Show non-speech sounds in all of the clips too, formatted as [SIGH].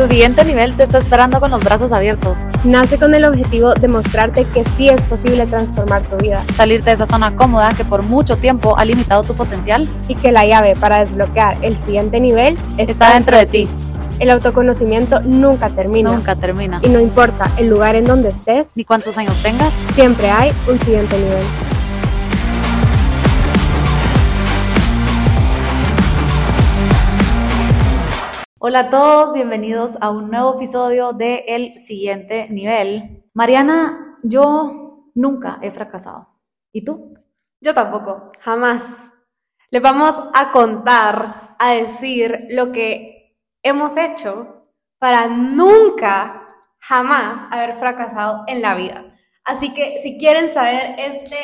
Tu siguiente nivel te está esperando con los brazos abiertos. Nace con el objetivo de mostrarte que sí es posible transformar tu vida. Salirte de esa zona cómoda que por mucho tiempo ha limitado tu potencial. Y que la llave para desbloquear el siguiente nivel está, dentro de ti. El autoconocimiento nunca termina. Nunca termina. Y no importa el lugar en donde estés, ni cuántos años tengas, siempre hay un siguiente nivel. Hola a todos, bienvenidos a un nuevo episodio de El siguiente nivel. Mariana, yo nunca he fracasado. ¿Y tú? Yo tampoco, jamás. Les vamos a contar, a decir lo que hemos hecho para nunca, jamás haber fracasado en la vida. Así que si quieren saber este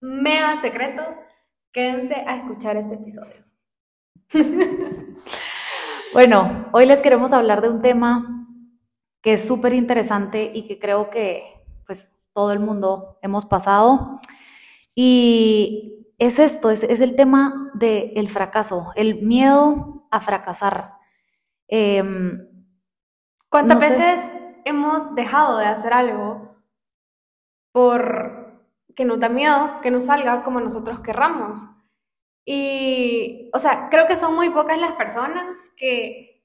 mega secreto, quédense a escuchar este episodio. [LAUGHS] Bueno, hoy les queremos hablar de un tema que es súper interesante y que creo que pues todo el mundo hemos pasado. Y es esto, es, el tema del fracaso, el miedo a fracasar. Em, ¿Cuántas veces hemos dejado de hacer algo por que nos da miedo que no salga como nosotros querramos? Y, o sea, creo que son muy pocas las personas que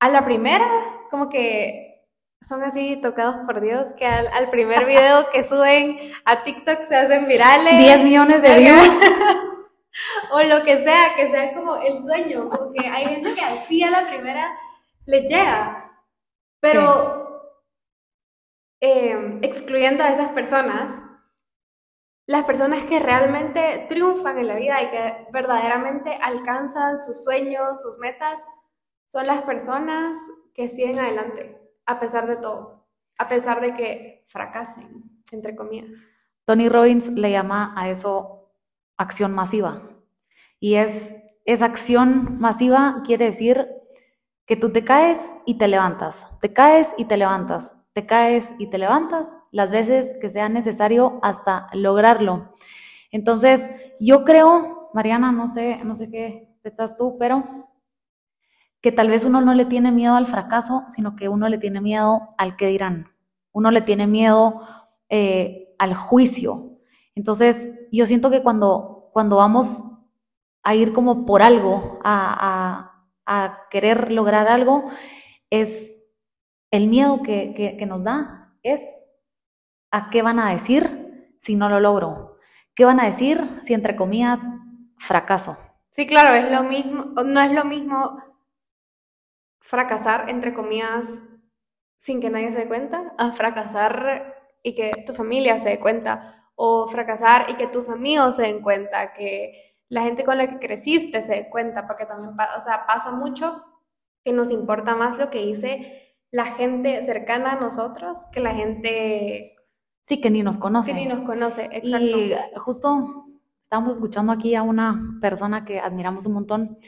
a la primera, como que son así tocados por Dios, que al, primer [LAUGHS] video que suben a TikTok se hacen virales. 10 millones de views. [LAUGHS] o lo que sea, que sea como el sueño, como que hay gente que así a la primera le llega. Pero em, excluyendo a esas personas, las personas que realmente triunfan en la vida y que verdaderamente alcanzan sus sueños, sus metas, son las personas que siguen adelante, a pesar de todo, a pesar de que fracasen, entre comillas. Tony Robbins le llama a eso acción masiva. Y es esa acción masiva quiere decir que tú te caes y te levantas, te caes y te levantas, te caes y te levantas las veces que sea necesario hasta lograrlo. Entonces, yo creo, Mariana, no sé, no sé qué pensás tú, pero que tal vez uno no le tiene miedo al fracaso, sino que uno le tiene miedo al que dirán. Uno le tiene miedo eh, al juicio. Entonces, yo siento que cuando, cuando vamos a ir como por algo, a, querer lograr algo, es el miedo que nos da, es a qué van a decir si no lo logro. ¿Qué van a decir si entre comillas fracaso? Sí, claro, es lo mismo, no es lo mismo fracasar entre comillas sin que nadie se dé cuenta, a fracasar y que tu familia se dé cuenta, o fracasar y que tus amigos se den cuenta, que la gente con la que creciste se dé cuenta, porque también, o sea, pasa mucho que nos importa más lo que dice la gente cercana a nosotros que la gente Sí, que ni nos conoce. Que ni nos conoce, exacto. Y justo estábamos escuchando aquí a una persona que admiramos un montón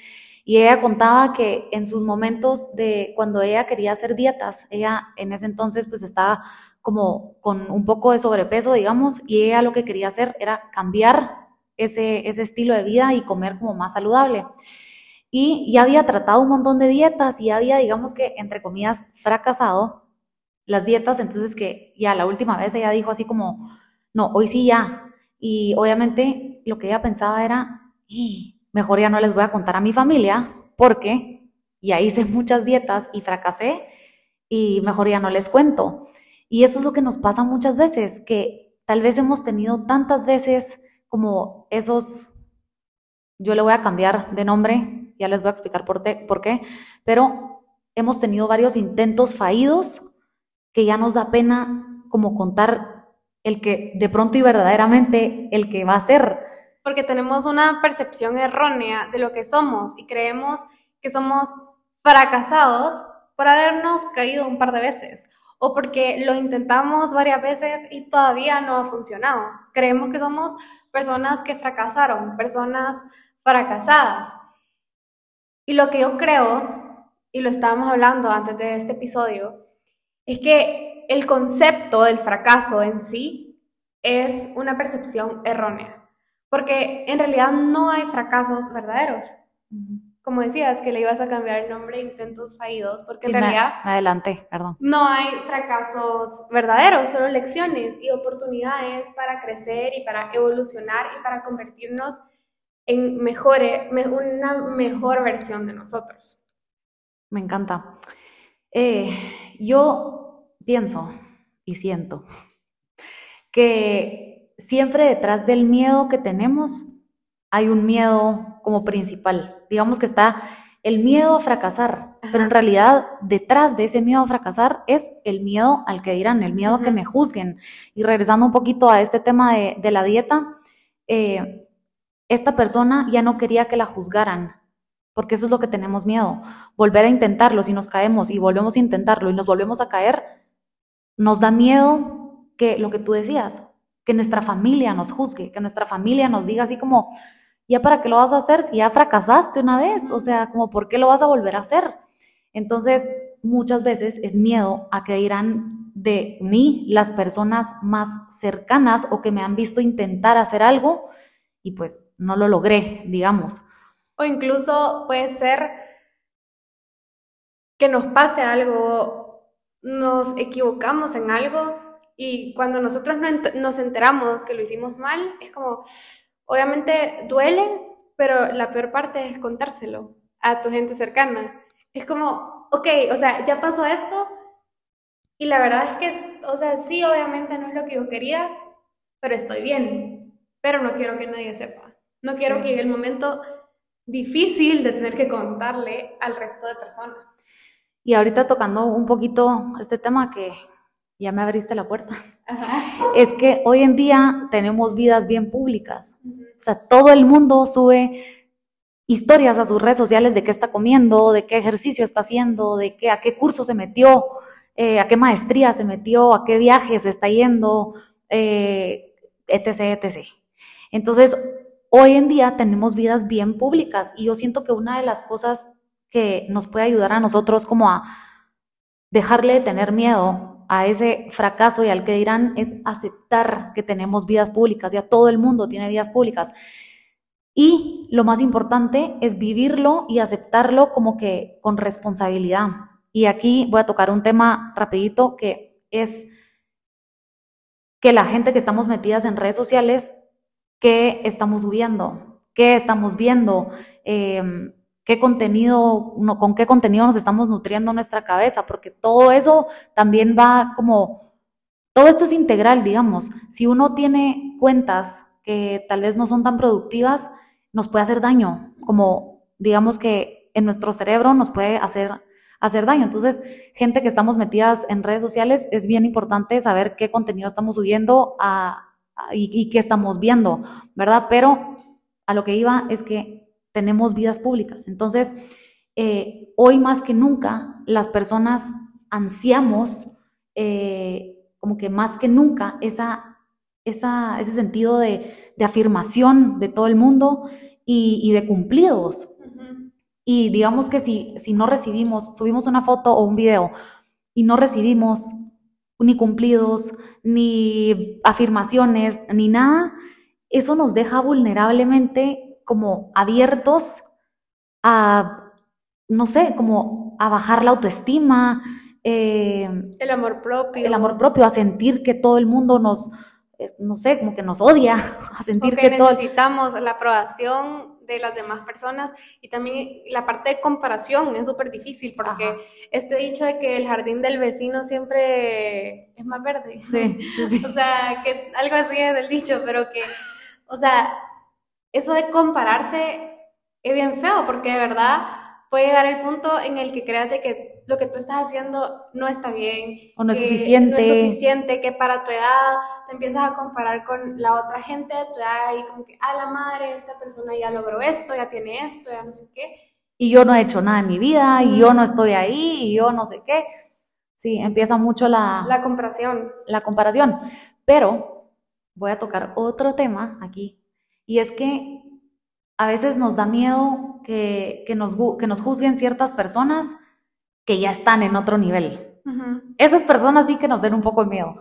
y ella contaba que en sus momentos de cuando ella quería hacer dietas, ella en ese entonces pues estaba como con un poco de sobrepeso, digamos, y ella lo que quería hacer era cambiar ese, ese estilo de vida y comer como más saludable. Y ya había tratado un montón de dietas y había, digamos que, entre comillas, fracasado las dietas, entonces que ya la última vez ella dijo así como, no, hoy sí ya. Y obviamente lo que ella pensaba era, mejor ya no les voy a contar a mi familia porque ya hice [LAUGHS] muchas dietas y fracasé y mejor ya no les cuento. Y eso es lo que nos pasa muchas veces, que tal vez hemos tenido tantas veces como esos, yo le voy a cambiar de nombre, ya les voy a explicar por, por qué, pero hemos tenido varios intentos fallidos que ya nos da pena como contar el que de pronto y verdaderamente el que va a ser. Porque tenemos una percepción errónea de lo que somos y creemos que somos fracasados por habernos caído un par de veces o porque lo intentamos varias veces y todavía no ha funcionado. Creemos que somos personas que fracasaron, personas fracasadas. Y lo que yo creo, y lo estábamos hablando antes de este episodio, es que el concepto del fracaso en sí es una percepción errónea, porque en realidad no hay fracasos verdaderos. como decías, que le ibas a cambiar el nombre intentos fallidos, porque Sí, en me- realidad adelante, perdón. no hay fracasos verdaderos, solo lecciones y oportunidades para crecer y para evolucionar y para convertirnos en mejore- me- una mejor versión de nosotros. Me encanta. Eh, yo pienso y siento que siempre detrás del miedo que tenemos hay un miedo como principal. Digamos que está el miedo a fracasar, pero en realidad detrás de ese miedo a fracasar es el miedo al que dirán, el miedo a que me juzguen. Y regresando un poquito a este tema de, de la dieta, eh, esta persona ya no quería que la juzgaran, porque eso es lo que tenemos miedo, volver a intentarlo, si nos caemos y volvemos a intentarlo y nos volvemos a caer, nos da miedo que lo que tú decías, que nuestra familia nos juzgue, que nuestra familia nos diga así como, ya para qué lo vas a hacer si ya fracasaste una vez, o sea, como, ¿por qué lo vas a volver a hacer? Entonces, muchas veces es miedo a que dirán de mí las personas más cercanas o que me han visto intentar hacer algo y pues no lo logré, digamos. O incluso puede ser que nos pase algo, nos equivocamos en algo y cuando nosotros nos enteramos que lo hicimos mal, es como, obviamente duele, pero la peor parte es contárselo a tu gente cercana. Es como, ok, o sea, ya pasó esto y la verdad es que, o sea, sí, obviamente no es lo que yo quería, pero estoy bien, pero no quiero que nadie sepa. No quiero Sí. que llegue el momento difícil de tener que contarle al resto de personas. Y ahorita tocando un poquito este tema que ya me abriste la puerta, [LAUGHS] es que hoy en día tenemos vidas bien públicas. O sea, todo el mundo sube historias a sus redes sociales de qué está comiendo, de qué ejercicio está haciendo, de qué, a qué curso se metió, eh, a qué maestría se metió, a qué viaje se está yendo, eh, etc, etc. Entonces, hoy en día tenemos vidas bien públicas y yo siento que una de las cosas que nos puede ayudar a nosotros como a dejarle de tener miedo a ese fracaso y al que dirán es aceptar que tenemos vidas públicas, ya todo el mundo tiene vidas públicas. Y lo más importante es vivirlo y aceptarlo como que con responsabilidad. Y aquí voy a tocar un tema rapidito que es que la gente que estamos metidas en redes sociales, ¿qué estamos subiendo? ¿Qué estamos viendo? Qué contenido, no, con qué contenido nos estamos nutriendo nuestra cabeza, porque todo eso también va como, todo esto es integral, digamos. Si uno tiene cuentas que tal vez no son tan productivas, nos puede hacer daño, como digamos que en nuestro cerebro nos puede hacer, hacer daño. Entonces, gente que estamos metidas en redes sociales, es bien importante saber qué contenido estamos subiendo a, y, y qué estamos viendo, ¿verdad? Pero a lo que iba es que tenemos vidas públicas. Entonces, eh, hoy más que nunca, las personas ansiamos, eh, como que más que nunca, esa, esa, ese sentido de, de, afirmación de todo el mundo y, y de cumplidos. Uh -huh. Y digamos que si, si no recibimos, subimos una foto o un video y no recibimos ni cumplidos, ni afirmaciones, ni nada, eso nos deja vulnerablemente como abiertos a, no sé, como a bajar la autoestima. Eh, el amor propio. El amor propio, a sentir que todo el mundo nos, no sé, como que nos odia, [LAUGHS] a sentir Porque que todo... necesitamos la aprobación de las demás personas y también la parte de comparación es súper difícil porque Ajá. este dicho de que el jardín del vecino siempre es más verde. Sí, sí, [LAUGHS] sí. O sea, que algo así es el dicho, pero que, o sea, eso de compararse es bien feo porque de verdad puede llegar el punto en el que creas de que lo que tú estás haciendo no está bien. O no es suficiente. No es suficiente, que para tu edad te empiezas a comparar con la otra gente de tu edad y como que, a la madre, esta persona ya logró esto, ya tiene esto, ya no sé qué. Y yo no he hecho nada en mi vida, y yo no estoy ahí, y yo no sé qué. Sí, empieza mucho la... La comparación. La comparación. Pero voy a tocar otro tema aquí, y es que a veces nos da miedo que, que, nos, que nos juzguen ciertas personas que ya están en otro nivel. Uh -huh. Esas personas sí que nos den un poco de miedo.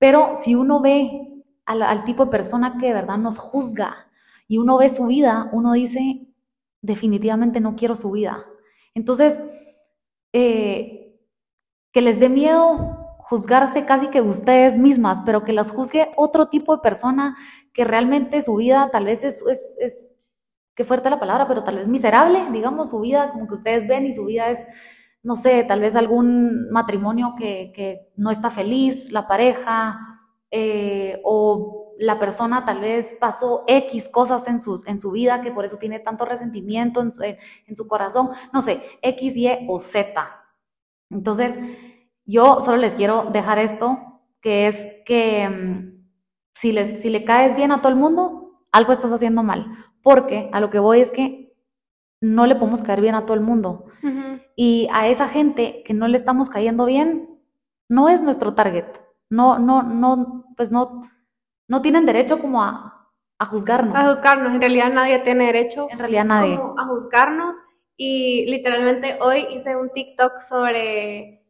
Pero si uno ve al, al, tipo de persona que de verdad nos juzga y uno ve su vida, uno dice, definitivamente no quiero su vida. Entonces, eh, que les dé miedo juzgarse casi que ustedes mismas, pero que las juzgue otro tipo de persona que realmente su vida tal vez es, es, es qué fuerte la palabra, pero tal vez miserable, digamos, su vida como que ustedes ven y su vida es, no sé, tal vez algún matrimonio que, que no está feliz, la pareja, eh, o la persona tal vez pasó X cosas en, sus, en su vida que por eso tiene tanto resentimiento en su, en su corazón, no sé, X, Y o Z. Entonces, yo solo les quiero dejar esto, que es que mm, si, les, si le caes bien a todo el mundo, algo estás haciendo mal. Porque a lo que voy es que no le podemos caer bien a todo el mundo. Y a esa gente que no le estamos cayendo bien, no es nuestro target. No, no, no, pues no, no tienen derecho como a, a juzgarnos. A juzgarnos. En realidad nadie tiene derecho. En realidad nadie. a juzgarnos. Y literalmente hoy hice un TikTok sobre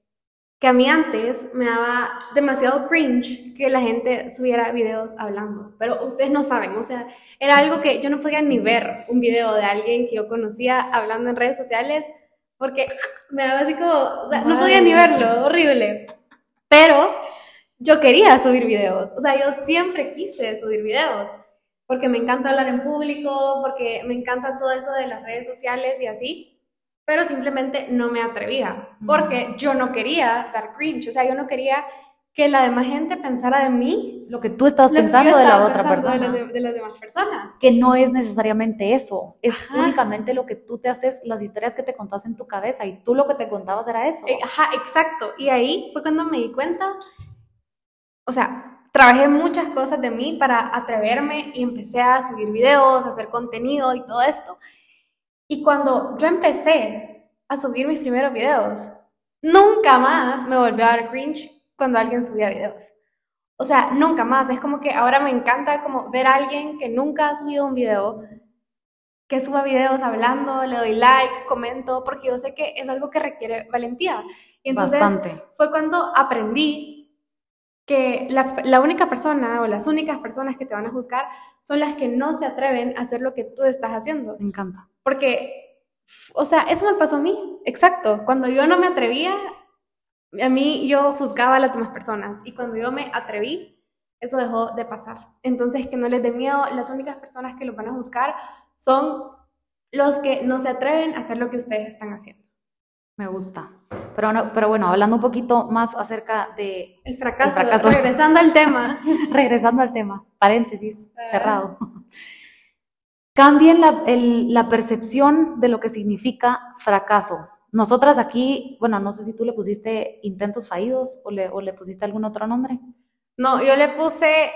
que a mí antes me daba demasiado cringe que la gente subiera videos hablando, pero ustedes no saben, o sea, era algo que yo no podía ni ver un video de alguien que yo conocía hablando en redes sociales porque me daba así como, o sea, no podía ni verlo, horrible. Pero yo quería subir videos, o sea, yo siempre quise subir videos porque me encanta hablar en público, porque me encanta todo eso de las redes sociales y así pero simplemente no me atrevía, porque yo no quería dar cringe, o sea, yo no quería que la demás gente pensara de mí lo que tú estabas pensando de la otra persona. De, las demás personas. Que no es necesariamente eso, es únicamente lo que tú te haces, las historias que te contas en tu cabeza y tú lo que te contabas era eso. Eh, ajá, exacto. Y ahí fue cuando me di cuenta, o sea, trabajé muchas cosas de mí para atreverme y empecé a subir videos, a hacer contenido y todo esto. Y cuando yo empecé a subir mis primeros videos, nunca más me volvió a dar cringe cuando alguien subía videos. O sea, nunca más. Es como que ahora me encanta como ver a alguien que nunca ha subido un video, que suba videos hablando, le doy like, comento, porque yo sé que es algo que requiere valentía. Y entonces fue cuando aprendí que la, la, única persona o las únicas personas que te van a juzgar son las que no se atreven a hacer lo que tú estás haciendo. Me encanta. Porque, o sea, eso me pasó a mí, exacto. Cuando yo no me atrevía, a mí yo juzgaba a las demás personas y cuando yo me atreví, eso dejó de pasar. Entonces, que no les dé miedo, las únicas personas que lo van a juzgar son los que no se atreven a hacer lo que ustedes están haciendo. Me gusta. Pero, pero bueno, hablando un poquito más acerca de... El fracaso, regresando al tema. [LAUGHS] regresando al tema, paréntesis, ah. cerrado. Cambien la, la percepción de lo que significa fracaso. Nosotras aquí, bueno, no sé si tú le pusiste intentos fallidos o le, o le pusiste algún otro nombre. No, yo le puse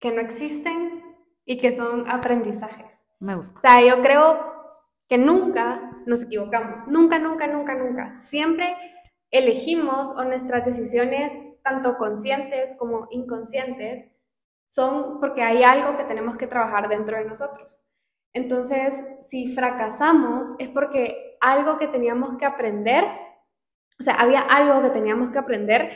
que no existen y que son aprendizajes. Me gusta. O sea, yo creo que nunca nos equivocamos, nunca, nunca, nunca, nunca. Siempre elegimos o nuestras decisiones, tanto conscientes como inconscientes, son porque hay algo que tenemos que trabajar dentro de nosotros. Entonces, si fracasamos es porque algo que teníamos que aprender, o sea, había algo que teníamos que aprender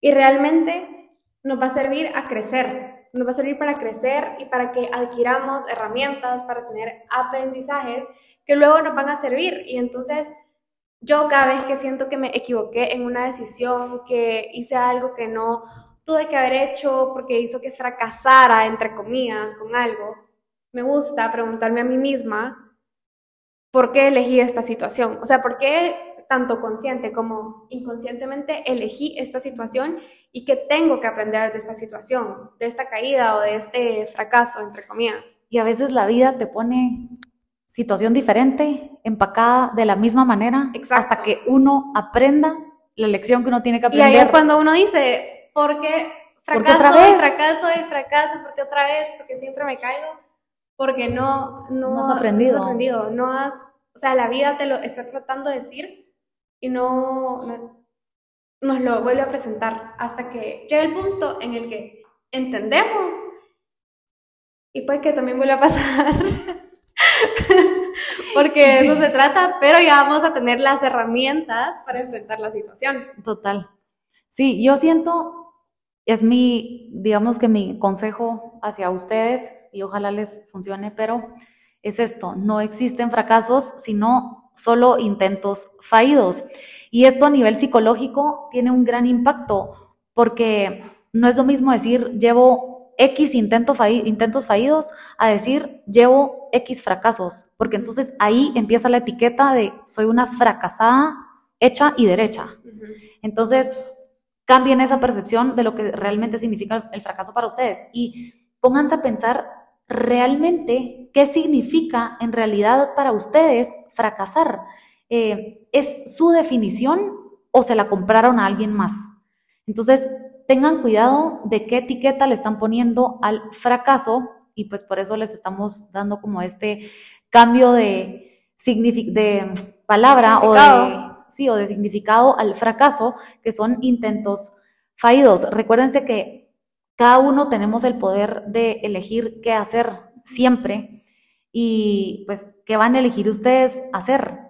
y realmente nos va a servir a crecer, nos va a servir para crecer y para que adquiramos herramientas, para tener aprendizajes que luego nos van a servir. Y entonces yo cada vez que siento que me equivoqué en una decisión, que hice algo que no tuve que haber hecho porque hizo que fracasara, entre comillas, con algo, me gusta preguntarme a mí misma, ¿por qué elegí esta situación? O sea, ¿por qué tanto consciente como inconscientemente elegí esta situación y qué tengo que aprender de esta situación, de esta caída o de este fracaso, entre comillas? Y a veces la vida te pone situación diferente, empacada de la misma manera, hasta que uno aprenda la lección que uno tiene que aprender. Y ahí es cuando uno dice, ¿por qué fracaso otra vez? y fracaso y fracaso? ¿Por qué otra vez? Porque siempre me caigo. Porque no, no, has aprendido. No has aprendido, no has, o sea, la vida te lo está tratando de decir y no, no nos lo vuelve a presentar hasta que llega el punto en el que entendemos y puede que también vuelva a pasar. [LAUGHS] Porque eso se trata, pero ya vamos a tener las herramientas para enfrentar la situación. Total. Sí, yo siento, es mi, digamos que mi consejo hacia ustedes, y ojalá les funcione, pero es esto, no existen fracasos, sino solo intentos fallidos. Y esto a nivel psicológico tiene un gran impacto, porque no es lo mismo decir llevo X intentos fallidos a decir llevo X fracasos, porque entonces ahí empieza la etiqueta de soy una fracasada hecha y derecha. Entonces, cambien esa percepción de lo que realmente significa el fracaso para ustedes y pónganse a pensar realmente qué significa en realidad para ustedes fracasar. Eh, ¿Es su definición o se la compraron a alguien más? Entonces, tengan cuidado de qué etiqueta le están poniendo al fracaso y pues por eso les estamos dando como este cambio de, de palabra o de, sí, o de significado al fracaso, que son intentos fallidos. Recuérdense que cada uno tenemos el poder de elegir qué hacer siempre y pues qué van a elegir ustedes hacer.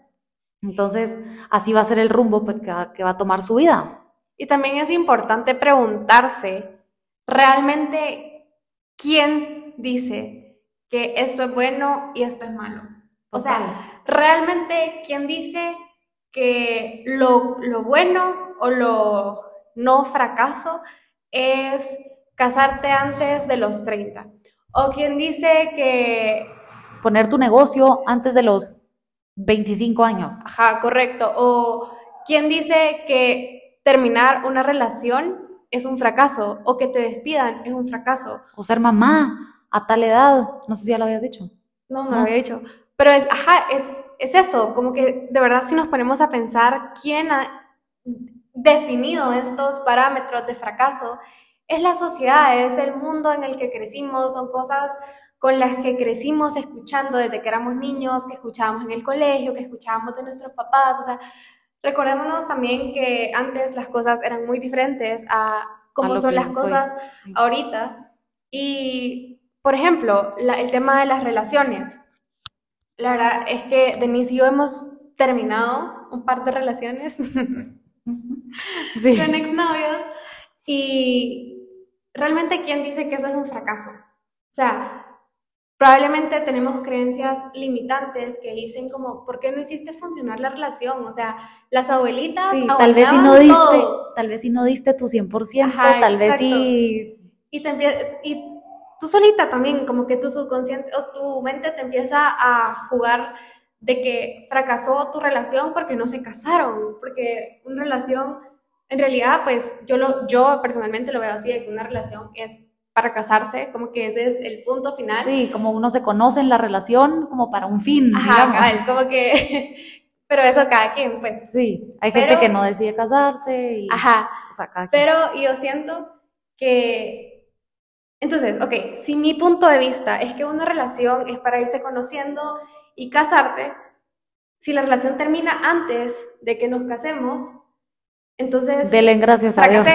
Entonces, así va a ser el rumbo pues que va, que va a tomar su vida. Y también es importante preguntarse realmente quién dice que esto es bueno y esto es malo. O sea, realmente quién dice que lo, lo bueno o lo no fracaso es casarte antes de los 30. O quien dice que... Poner tu negocio antes de los 25 años. Ajá, correcto. O quien dice que terminar una relación es un fracaso o que te despidan es un fracaso. O ser mamá a tal edad, no sé si ya lo habías dicho. No, no, lo había dicho. Pero es, ajá, es, es eso, como que de verdad si nos ponemos a pensar quién ha definido estos parámetros de fracaso, es la sociedad, es el mundo en el que crecimos, son cosas con las que crecimos escuchando desde que éramos niños, que escuchábamos en el colegio, que escuchábamos de nuestros papás, o sea, recordémonos también que antes las cosas eran muy diferentes a cómo son las cosas ahorita. Y, por ejemplo, el tema de las relaciones. La verdad es que Denise y yo hemos terminado un par de relaciones. [LAUGHS] Con exnovios. Y realmente quién dice que eso es un fracaso. O sea, probablemente tenemos creencias limitantes que dicen como, ¿por qué no hiciste funcionar la relación? O sea, las abuelitas... Sí, tal vez si no diste, tal vez si no diste tu 100%, tal vez si... Y, te y tú solita también, como que tu subconsciente o tu mente te empieza a jugar de que fracasó tu relación porque no se casaron, porque una relación, en realidad, pues yo, lo, yo personalmente lo veo así, de que una relación es para casarse, como que ese es el punto final. Sí, como uno se conoce en la relación como para un fin. Ajá, como que, [LAUGHS] pero eso cada quien, pues. Sí, hay gente que no decide casarse y... Ajá, pero yo siento que entonces, ok, si mi punto de vista es que una relación es para irse conociendo y casarte, si la relación termina antes de que nos casemos, entonces... Gracias a Dios.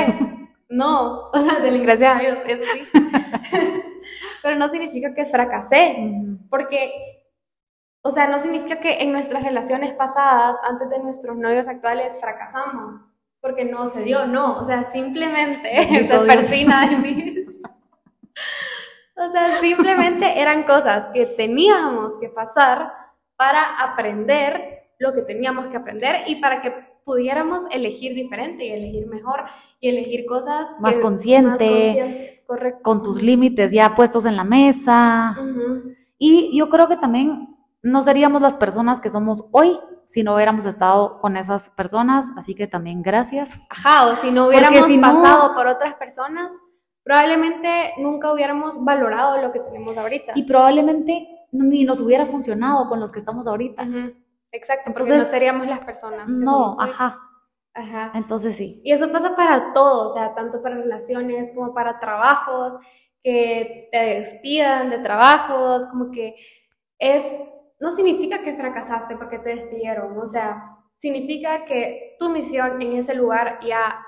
No, [LAUGHS] o sea, dele gracias a Dios, eso sí. [LAUGHS] Pero no significa que fracasé, porque, o sea, no significa que en nuestras relaciones pasadas, antes de nuestros novios actuales, fracasamos, porque no se dio, no, o sea, simplemente [LAUGHS] se persina mí. O sea, simplemente eran cosas que teníamos que pasar para aprender lo que teníamos que aprender y para que pudiéramos elegir diferente y elegir mejor y elegir cosas más consciente, con tus límites ya puestos en la mesa. Y yo creo que también no seríamos las personas que somos hoy si no hubiéramos estado con esas personas, así que también gracias. Ajá, o si no hubiéramos pasado por otras personas, probablemente nunca hubiéramos valorado lo que tenemos ahorita. Y probablemente ni nos hubiera funcionado con los que estamos ahorita. Exacto, Entonces, no seríamos las personas. Que no, ajá. Ajá. Entonces sí. Y eso pasa para todo, o sea, tanto para relaciones como para trabajos, que te despidan de trabajos, como que es, no significa que fracasaste porque te despidieron, o sea, significa que tu misión en ese lugar ya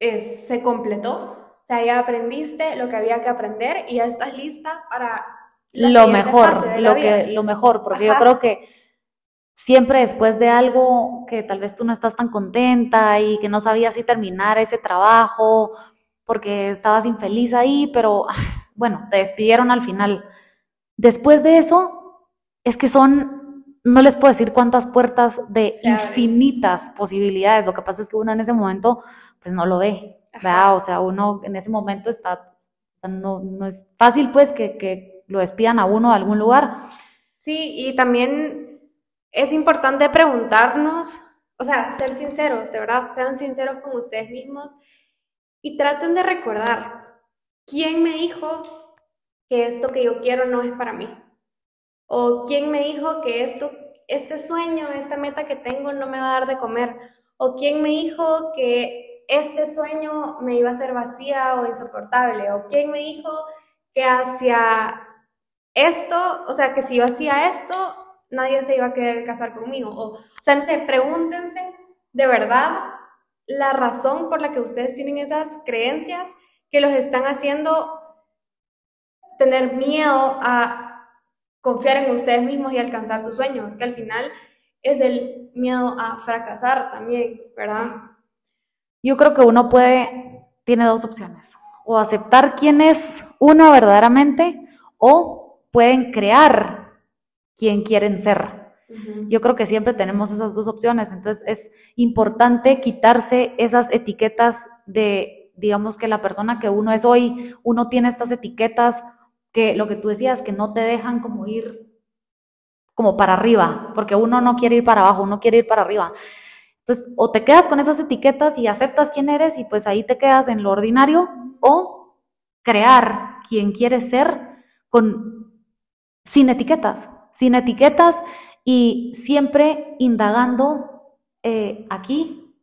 se completó, o sea, ya aprendiste lo que había que aprender y ya estás lista para lo mejor, lo que lo mejor, porque yo creo que siempre después de algo que tal vez tú no estás tan contenta y que no sabías si terminar ese trabajo porque estabas infeliz ahí, pero bueno, te despidieron al final. después de eso, es que son, no les puedo decir cuántas puertas de infinitas posibilidades. Lo que pasa es que uno en ese momento, pues no lo ve, ¿verdad? O sea, uno en ese momento está, no, no es fácil pues que, que lo despidan a uno de algún lugar. Sí, y también es importante preguntarnos, o sea, ser sinceros, de verdad, sean sinceros con ustedes mismos y traten de recordar quién me dijo que esto que yo quiero no es para mí. O quién me dijo que esto, este sueño, esta meta que tengo no me va a dar de comer. O quién me dijo que este sueño me iba a ser vacía o insoportable. O quién me dijo que hacia esto, o sea, que si yo hacía esto, nadie se iba a querer casar conmigo. O, o sea, no sé, pregúntense de verdad la razón por la que ustedes tienen esas creencias que los están haciendo tener miedo a confiar en ustedes mismos y alcanzar sus sueños, que al final es el miedo a fracasar también, ¿verdad? Yo creo que uno puede, tiene dos opciones, o aceptar quién es uno verdaderamente, o pueden crear quién quieren ser. Yo creo que siempre tenemos esas dos opciones, entonces es importante quitarse esas etiquetas de, digamos que la persona que uno es hoy, uno tiene estas etiquetas que lo que tú decías, que no te dejan como ir como para arriba, porque uno no quiere ir para abajo, uno quiere ir para arriba. Entonces, o te quedas con esas etiquetas y aceptas quién eres y pues ahí te quedas en lo ordinario, o crear quien quieres ser con sin etiquetas, sin etiquetas y siempre indagando eh, aquí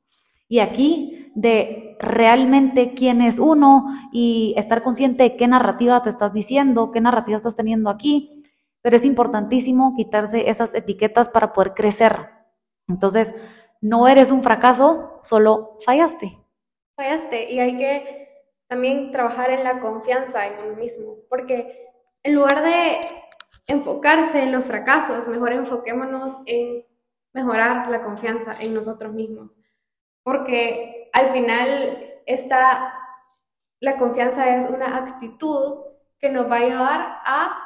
y aquí de realmente quién es uno y estar consciente de qué narrativa te estás diciendo, qué narrativa estás teniendo aquí. Pero es importantísimo quitarse esas etiquetas para poder crecer. Entonces, no eres un fracaso, solo fallaste. Fallaste y hay que también trabajar en la confianza en uno mismo, porque en lugar de enfocarse en los fracasos, mejor enfoquémonos en mejorar la confianza en nosotros mismos. Porque al final esta, la confianza es una actitud que nos va a ayudar a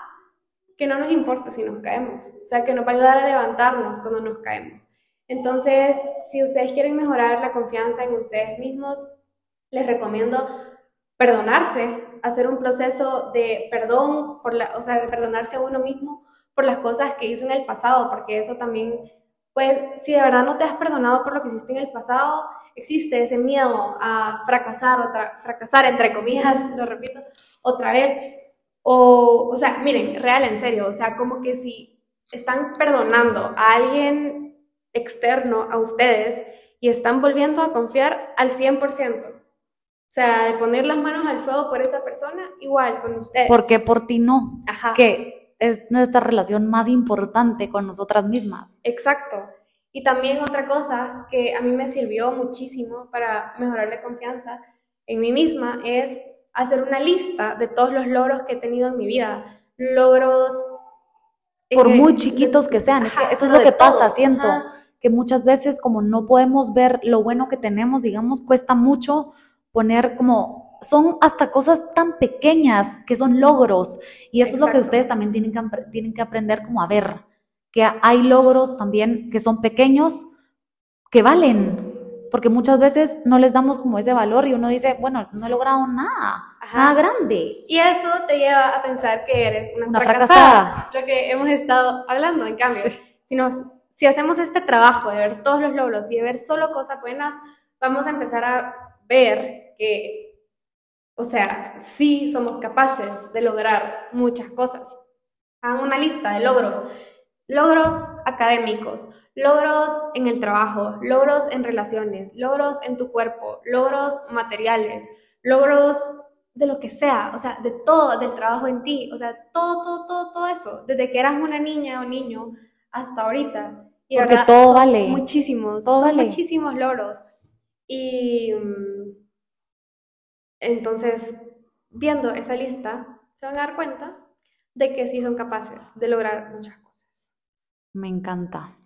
que no nos importa si nos caemos, o sea, que nos va a ayudar a levantarnos cuando nos caemos. Entonces, si ustedes quieren mejorar la confianza en ustedes mismos, les recomiendo perdonarse, hacer un proceso de perdón, por la, o sea, de perdonarse a uno mismo por las cosas que hizo en el pasado, porque eso también, pues, si de verdad no te has perdonado por lo que hiciste en el pasado, existe ese miedo a fracasar, otra, fracasar entre comillas, [LAUGHS] lo repito, otra vez. O, o sea, miren, real, en serio, o sea, como que si están perdonando a alguien externo a ustedes y están volviendo a confiar al 100%. O sea, de poner las manos al fuego por esa persona, igual con ustedes. Porque por ti no. Ajá. Que es nuestra relación más importante con nosotras mismas. Exacto. Y también otra cosa que a mí me sirvió muchísimo para mejorar la confianza en mí misma es hacer una lista de todos los logros que he tenido en mi vida. Logros... Por muy chiquitos que sean. es que eso es lo que pasa, siento. Que muchas veces como no podemos ver lo bueno que tenemos, digamos, cuesta mucho poner como, son hasta cosas tan pequeñas que son logros. Y eso es lo que ustedes también tienen que, tienen que aprender como a ver, que hay logros también que son pequeños, que valen. Porque muchas veces no les damos como ese valor y uno dice, bueno, no he logrado nada, nada grande. Y eso te lleva a pensar que eres una, fracasada, Lo que hemos estado hablando, en cambio. Si, nos, si hacemos este trabajo de ver todos los logros y de ver solo cosas buenas, vamos a empezar a ver que, o sea, sí somos capaces de lograr muchas cosas. Hagan una lista de logros. Logros académicos, logros en el trabajo, logros en relaciones, logros en tu cuerpo, logros materiales, logros de lo que sea, o sea, de todo, del trabajo en ti, o sea, todo, todo, todo, todo eso, desde que eras una niña o niño hasta ahorita. Y Porque todo vale. Muchísimos, son muchísimos logros. Y mm, entonces, viendo esa lista, se van a dar cuenta de que sí son capaces de lograr muchas cosas. Me encanta.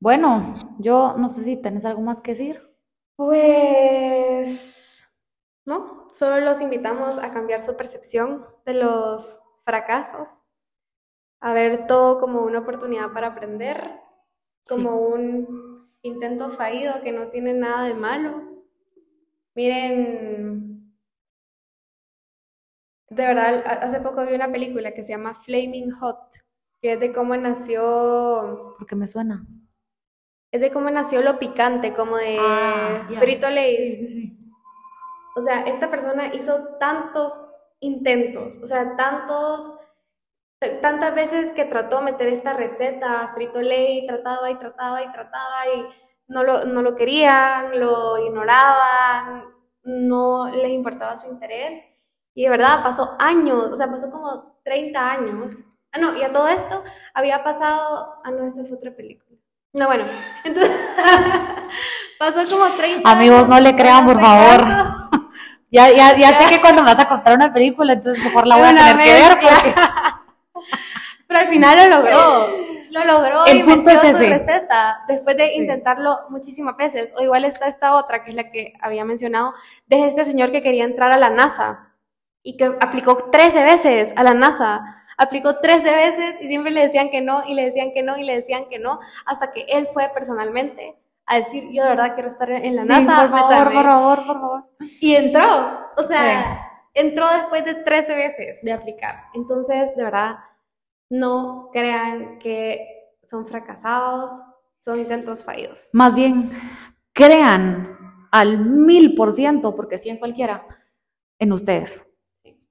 Bueno, yo no sé si tenés algo más que decir. Pues, no, solo los invitamos a cambiar su percepción de los fracasos a ver todo como una oportunidad para aprender, como un intento fallido que no tiene nada de malo. Miren, de verdad, hace poco vi una película que se llama Flaming Hot, que es de cómo nació... Porque me suena. Es de cómo nació lo picante, como de ah, frito Lays. O sea, esta persona hizo tantos intentos, o sea, tantos, tantas veces que trató de meter esta receta, frito lay, trataba y trataba y trataba y no lo, no lo querían, lo ignoraban, no les importaba su interés. Y de verdad pasó años, o sea, pasó como 30 años. Ah, no, y a todo esto había pasado, ah, no, esta fue otra película. No, bueno, [LAUGHS] entonces [LAUGHS] pasó como 30 Amigos, no le crean, por favor. [LAUGHS] ya, ya, ya, sé que cuando me vas a contar una película, entonces mejor la voy a tener que ver. Pero al final lo logró. Lo logró y metió su receta después de intentarlo muchísimas veces. O igual está esta otra, que es la que había mencionado, de este señor que quería entrar a la NASA y que aplicó 13 veces a la NASA Aplicó 13 veces y siempre le decían que no, y le decían que no, y le decían que no, hasta que él fue personalmente a decir, yo de verdad quiero estar en la NASA. Por favor, por favor, por favor. Y entró, o sea, entró después de 13 veces de aplicar. Entonces, de verdad, no crean que son fracasados, son intentos fallidos. Más bien, crean al mil por ciento, porque sí en cualquiera, en ustedes.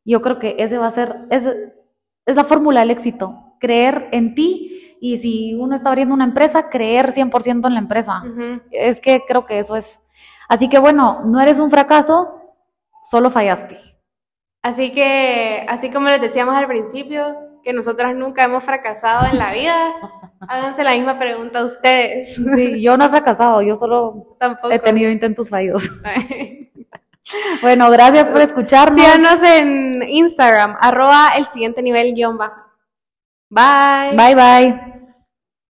Yo creo que ese va a ser, ese, es la fórmula del éxito, creer en ti y si uno está abriendo una empresa, creer 100% en la empresa. Es que creo que eso es. Así que bueno, no eres un fracaso, solo fallaste. Así que, así como les decíamos al principio, que nosotras nunca hemos fracasado en la vida, [LAUGHS] háganse la misma pregunta a ustedes. Sí, yo no he fracasado, yo solo [LAUGHS] he tenido intentos fallidos. [LAUGHS] Bueno, gracias por escucharnos. Síganos en Instagram, arroba el siguiente nivel guion bajo. Bye. Bye, bye.